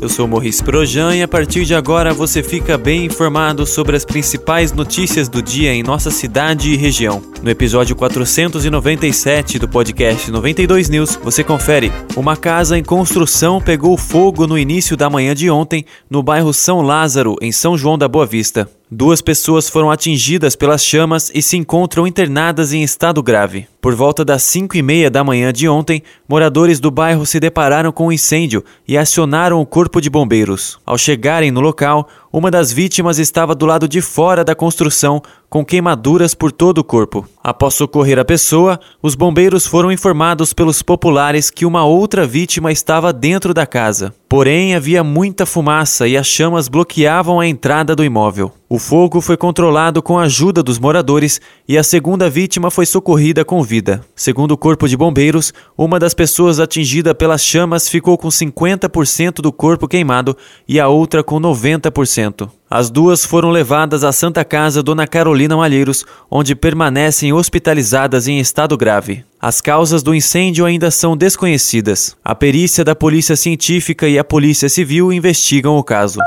eu sou Morris Projan e a partir de agora você fica bem informado sobre as principais notícias do dia em nossa cidade e região. No episódio 497 do podcast 92 News, você confere: uma casa em construção pegou fogo no início da manhã de ontem no bairro São Lázaro, em São João da Boa Vista. Duas pessoas foram atingidas pelas chamas e se encontram internadas em estado grave. Por volta das 5 e meia da manhã de ontem, moradores do bairro se depararam com um incêndio e acionaram o corpo de bombeiros. Ao chegarem no local, uma das vítimas estava do lado de fora da construção, com queimaduras por todo o corpo. Após socorrer a pessoa, os bombeiros foram informados pelos populares que uma outra vítima estava dentro da casa. Porém, havia muita fumaça e as chamas bloqueavam a entrada do imóvel. O fogo foi controlado com a ajuda dos moradores e a segunda vítima foi socorrida com vida. Segundo o Corpo de Bombeiros, uma das pessoas atingida pelas chamas ficou com 50% do corpo queimado e a outra com 90%. As duas foram levadas à Santa Casa Dona Carolina Malheiros, onde permanecem hospitalizadas em estado grave. As causas do incêndio ainda são desconhecidas. A perícia da Polícia Científica e a Polícia Civil investigam o caso.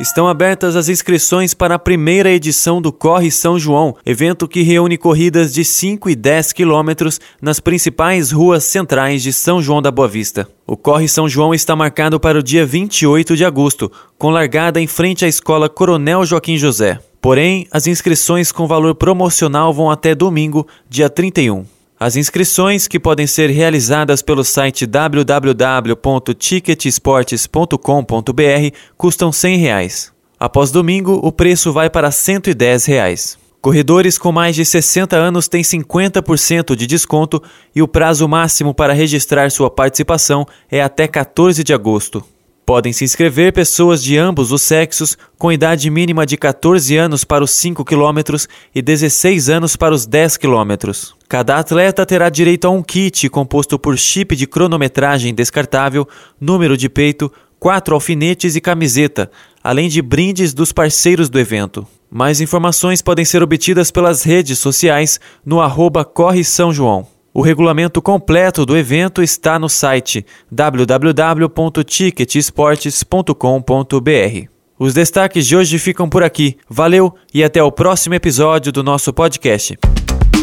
Estão abertas as inscrições para a primeira edição do Corre São João, evento que reúne corridas de 5 e 10 quilômetros nas principais ruas centrais de São João da Boa Vista. O Corre São João está marcado para o dia 28 de agosto, com largada em frente à Escola Coronel Joaquim José. Porém, as inscrições com valor promocional vão até domingo, dia 31. As inscrições, que podem ser realizadas pelo site www.ticketsportes.com.br, custam 100 reais. Após domingo, o preço vai para 110 reais. Corredores com mais de 60 anos têm 50% de desconto e o prazo máximo para registrar sua participação é até 14 de agosto. Podem se inscrever pessoas de ambos os sexos, com idade mínima de 14 anos para os 5 quilômetros e 16 anos para os 10 quilômetros. Cada atleta terá direito a um kit composto por chip de cronometragem descartável, número de peito, quatro alfinetes e camiseta, além de brindes dos parceiros do evento. Mais informações podem ser obtidas pelas redes sociais no arroba Corre São João. O regulamento completo do evento está no site www.ticketsportes.com.br. Os destaques de hoje ficam por aqui. Valeu e até o próximo episódio do nosso podcast.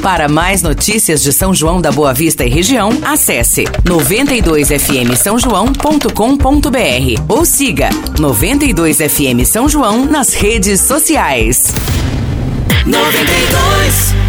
Para mais notícias de São João da Boa Vista e região, acesse 92fm São João.com.br ou siga 92fm São João nas redes sociais. 92